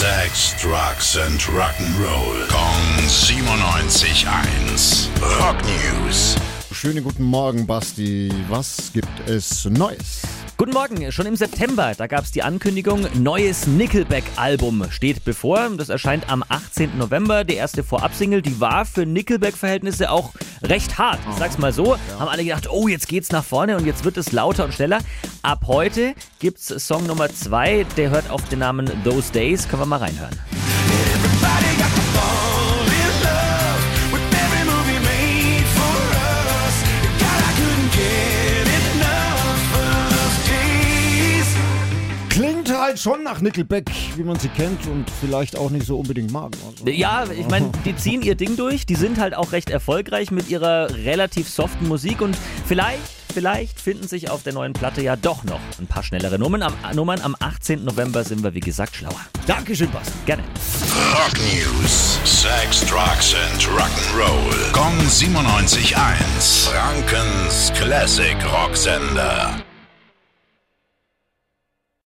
Sex, Drugs and Rock'n'Roll. Kong 97.1. Rock News. Schönen guten Morgen, Basti. Was gibt es Neues? Guten Morgen, schon im September, da gab es die Ankündigung, neues Nickelback-Album steht bevor. Das erscheint am 18. November. Die erste Vorabsingle, die war für Nickelback-Verhältnisse auch recht hart. Ich sag's mal so. Haben alle gedacht, oh, jetzt geht's nach vorne und jetzt wird es lauter und schneller. Ab heute gibt's Song Nummer 2, der hört auf den Namen Those Days. Können wir mal reinhören. Everybody got to fall Klingt halt schon nach Nickelback, wie man sie kennt und vielleicht auch nicht so unbedingt mag. Also. Ja, ich meine, die ziehen ihr Ding durch. Die sind halt auch recht erfolgreich mit ihrer relativ soften Musik und vielleicht, vielleicht finden sich auf der neuen Platte ja doch noch ein paar schnellere Nummern. Am, Nummern. Am 18. November sind wir, wie gesagt, schlauer. Dankeschön, Basti. Gerne. Rock News. Sex, Drugs and Rock'n'Roll. Kong 97.1. Frankens Classic Rocksender.